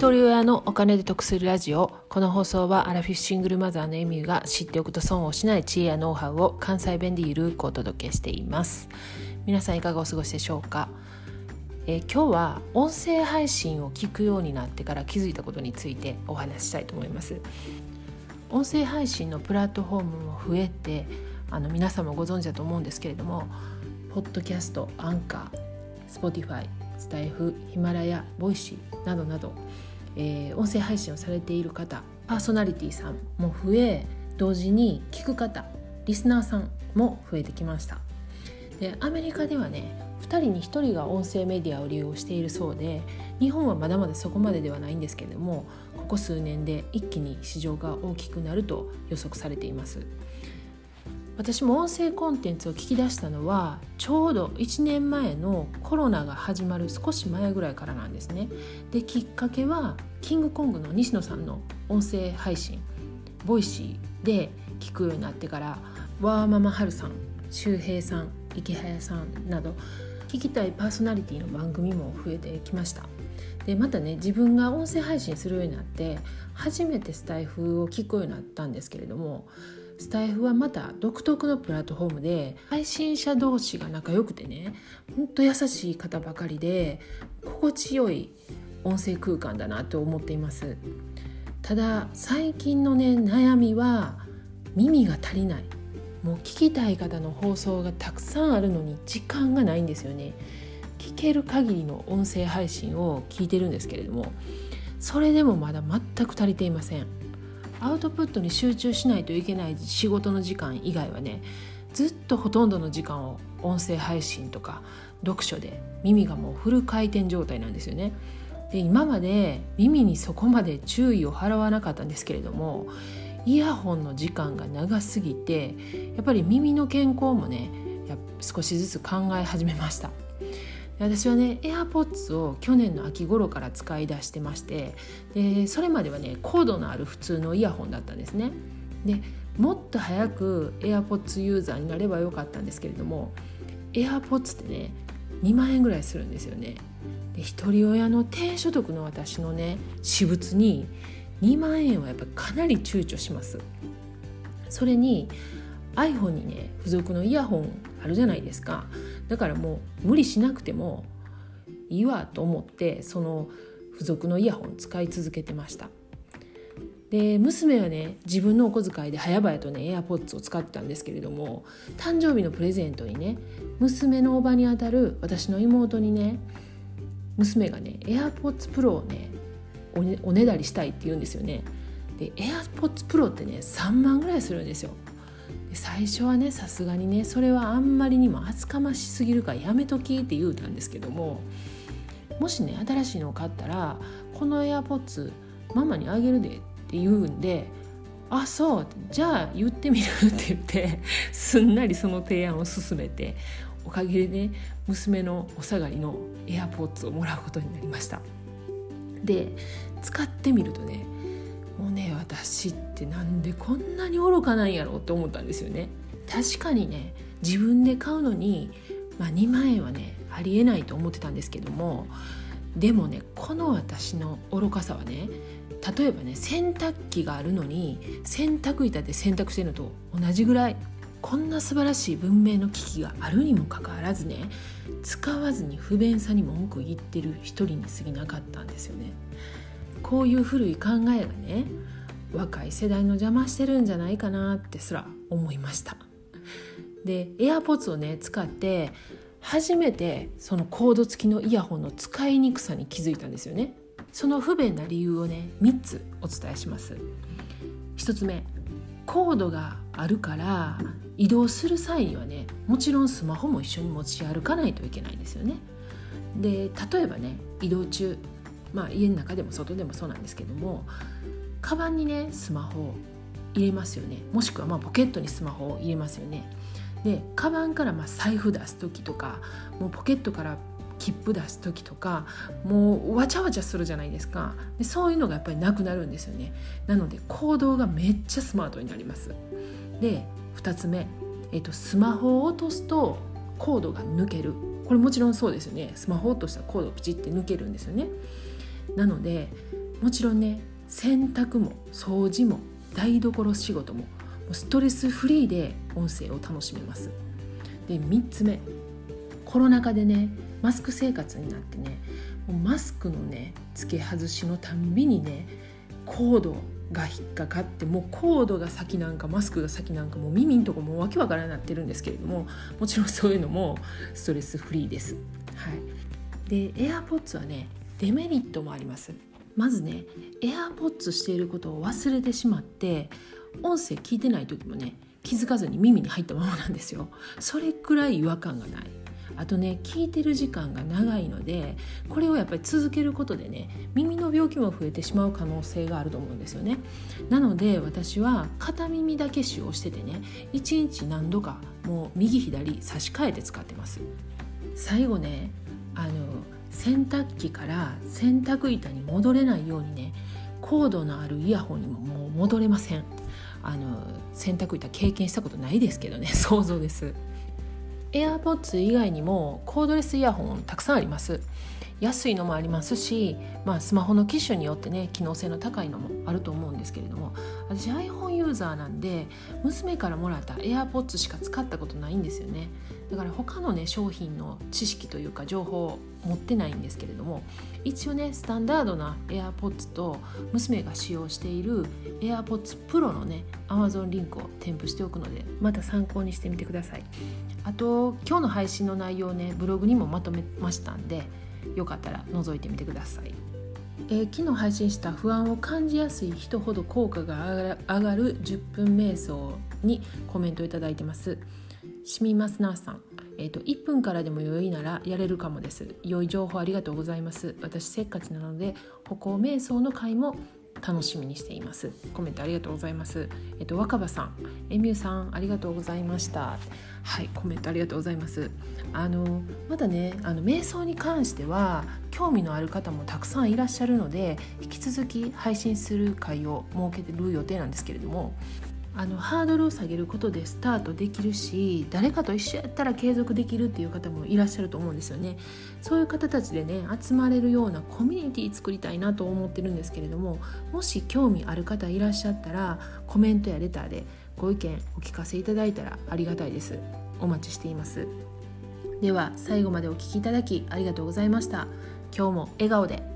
一人親のお金で得するラジオ。この放送はアラフィフシングルマザーのエミューが知っておくと損をしない知恵やノウハウを関西弁でゆるくお届けしています。皆さんいかがお過ごしでしょうか？えー、今日は音声配信を聞くようになってから気づいたことについてお話ししたいと思います。音声配信のプラットフォームも増えてあの皆さんもご存知だと思うんですけれどもポッドキャストアンカーSpotify スタイフ Himalaya Voicy などなど、えー、音声配信をされている方パーソナリティさんも増え同時に聞く方リスナーさんも増えてきました。でアメリカではね2人に1人が音声メディアを利用しているそうで日本はまだまだそこまでではないんですけれどもここ数年で一気に市場が大きくなると予測されています。私も音声コンテンツを聞き出したのはちょうど1年前のコロナが始まる少し前ぐらいからなんですね。できっかけはキングコングの西野さんの音声配信 Voicy で聞くようになってからワーママハルさん周平さんイケハヤさんなど聞きたいパーソナリティの番組も増えてきました。でまたね自分が音声配信するようになって初めてスタイフを聞くようになったんですけれどもスタイフはまた独特のプラットフォームで配信者同士が仲良くてねほんと優しい方ばかりで心地よい音声空間だなと思っています。ただ最近のね悩みは耳が足りない。もう聞きたい方の放送がたくさんあるのに時間がないんですよね。聞ける限りの音声配信を聞いてるんですけれどもそれでもまだ全く足りていません。アウトプットに集中しないといけない仕事の時間以外はねずっとほとんどの時間を音声配信とか読書で耳がもうフル回転状態なんですよね。で今まで耳にそこまで注意を払わなかったんですけれどもイヤホンの時間が長すぎてやっぱり耳の健康もね少しずつ考え始めました。私はね AirPods を去年の秋頃から使い出してましてでそれまではねコードのある普通のイヤホンだったんですね。でもっと早く AirPods ユーザーになればよかったんですけれども AirPods ってね2万円ぐらいするんですよね。で一人親の低所得の私のね私物に2万円はやっぱりかなり躊躇します。それに iPhone にね付属のイヤホンあるじゃないですかだからもう無理しなくてもいいわと思ってその付属のイヤホン使い続けてました。で娘はね自分のお小遣いで早々とね AirPods を使ってたんですけれども誕生日のプレゼントにね娘のおばにあたる私の妹にね娘がね AirPods Pro をねおねおねだりしたいって言うんですよね。で AirPods Pro ってね3万ぐらいするんですよ。最初はねさすがにねそれはあんまりにも厚かましすぎるからやめときって言うたんですけどももしね新しいのを買ったらこの AirPods ママにあげるでって言うんであそうじゃあ言ってみるって言ってすんなりその提案を進めておかげでね娘のお下がりの AirPods をもらうことになりました。で使ってみるとねもうね私ってなんでこんなに愚かなんやろうって思ったんですよね確かにね自分で買うのに、まあ、2万円はねありえないと思ってたんですけどもでもねこの私の愚かさはね例えばね洗濯機があるのに洗濯板で洗濯してるのと同じぐらいこんな素晴らしい文明の機器があるにもかかわらずね使わずに不便さに文句言ってる一人に過ぎなかったんですよね。こういう古い考えがね若い世代の邪魔してるんじゃないかなってすら思いました。で AirPods をね使って初めてそのコード付きのイヤホンの使いにくさに気づいたんですよね。その不便な理由をね3つお伝えします。1つ目コードがあるから移動する際にはねもちろんスマホも一緒に持ち歩かないといけないんですよね。で例えばね移動中まあ家の中でも外でもそうなんですけどもカバンにねスマホを入れますよね。もしくはまポケットにスマホを入れますよね。でカバンからま財布出す時とかもうポケットから切符出す時とかもうわちゃわちゃするじゃないですか。でそういうのがやっぱりなくなるんですよね。なので行動がめっちゃスマートになります。で2つ目、えーと、スマホを落とすとコードが抜ける。これもちろんそうですよね。スマホ落としたらコードピチって抜けるんですよね。なのでもちろんね洗濯も掃除も台所仕事もストレスフリーで音声を楽しめますで3つ目コロナ禍でねマスク生活になってねもうマスクのね付け外しのたんびにねコードが引っかかってもうコードが先なんかマスクが先なんかもう耳んとこもわけわからなってるんですけれどももちろんそういうのもストレスフリーです。はい、で AirPods はねデメリットもあります。まずね AirPods していることを忘れてしまって音声聞いてない時もね気づかずに耳に入ったままなんですよ。それくらい違和感がない。あとね聞いてる時間が長いのでこれをやっぱり続けることでね耳の病気も増えてしまう可能性があると思うんですよねなので私は片耳だけ使用しててね1日何度かもう右左差し替えて使ってます最後ねあの洗濯機から洗濯板に戻れないようにねコードのあるイヤホンにももう戻れません。あの洗濯板経験したことないですけどね 想像です。AirPods 以外にもコードレスイヤホンたくさんあります。安いのもありますし、まあ、スマホの機種によってね機能性の高いのもあると思うんですけれども私 iPhone ユーザーなんで娘からもらった AirPods しか使ったことないんですよね。だから他のね商品の知識というか情報を持ってないんですけれども一応ねスタンダードな AirPods と娘が使用している AirPods Pro のね Amazon リンクを添付しておくのでまた参考にしてみてください。あと今日の配信の内容ねブログにもまとめましたんでよかったら覗いてみてください。えー、昨日配信した不安を感じやすい人ほど効果が上がる10分瞑想にコメントいただいてます。しみますなさん、えーと、1分からでも良いならやれるかもです。良い情報ありがとうございます。私せっかちなので歩行瞑想の回も楽しみにしています。コメントありがとうございます。えっと若葉さん。エミューさんありがとうございました。はいコメントありがとうございます。あのまだねあの瞑想に関しては興味のある方もたくさんいらっしゃるので引き続き配信する会を設けてる予定なんですけれどもあのハードルを下げることでスタートできるし誰かと一緒やったら継続できるっていう方もいらっしゃると思うんですよね。そういう方たちでね集まれるようなコミュニティ作りたいなと思ってるんですけれどももし興味ある方いらっしゃったらコメントやレターでご意見お聞かせいただいたらありがたいです。お待ちしています。では最後までお聴きいただきありがとうございました。今日も笑顔で。